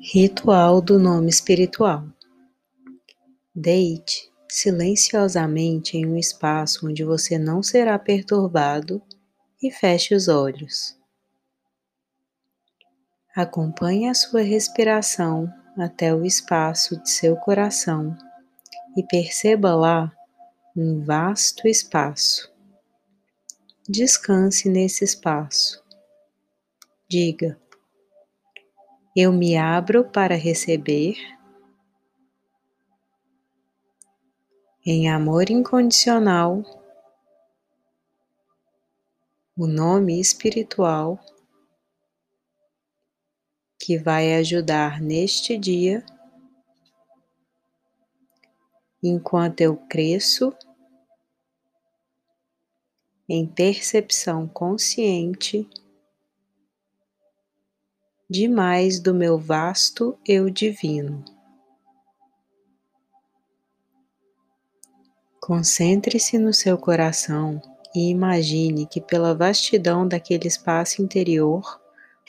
Ritual do nome espiritual. Deite silenciosamente em um espaço onde você não será perturbado e feche os olhos. Acompanhe a sua respiração até o espaço de seu coração e perceba lá um vasto espaço. Descanse nesse espaço. Diga: eu me abro para receber em amor incondicional o nome espiritual que vai ajudar neste dia enquanto eu cresço em percepção consciente demais do meu vasto eu divino. Concentre-se no seu coração e imagine que, pela vastidão daquele espaço interior,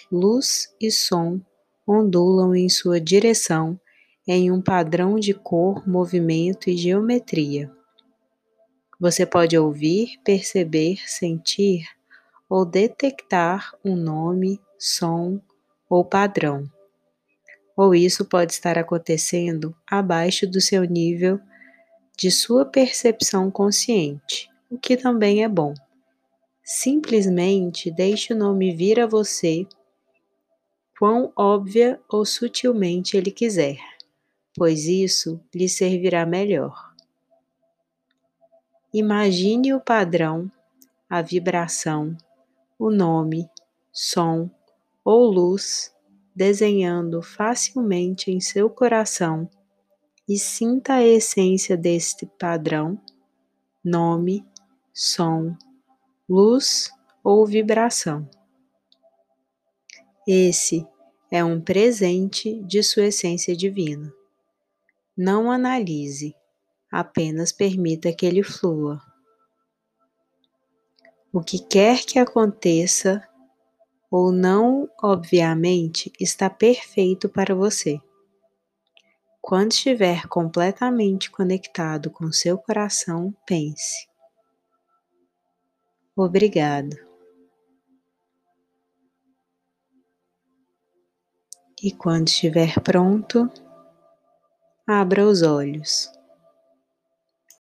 luz e som ondulam em sua direção em um padrão de cor, movimento e geometria. Você pode ouvir, perceber, sentir ou detectar um nome, som ou padrão. Ou isso pode estar acontecendo abaixo do seu nível de sua percepção consciente, o que também é bom. Simplesmente deixe o nome vir a você quão óbvia ou sutilmente ele quiser, pois isso lhe servirá melhor. Imagine o padrão, a vibração, o nome, som ou luz desenhando facilmente em seu coração e sinta a essência deste padrão, nome, som, luz ou vibração. Esse é um presente de sua essência divina. Não analise, apenas permita que ele flua. O que quer que aconteça ou não, obviamente, está perfeito para você. Quando estiver completamente conectado com seu coração, pense: Obrigado. E quando estiver pronto, abra os olhos.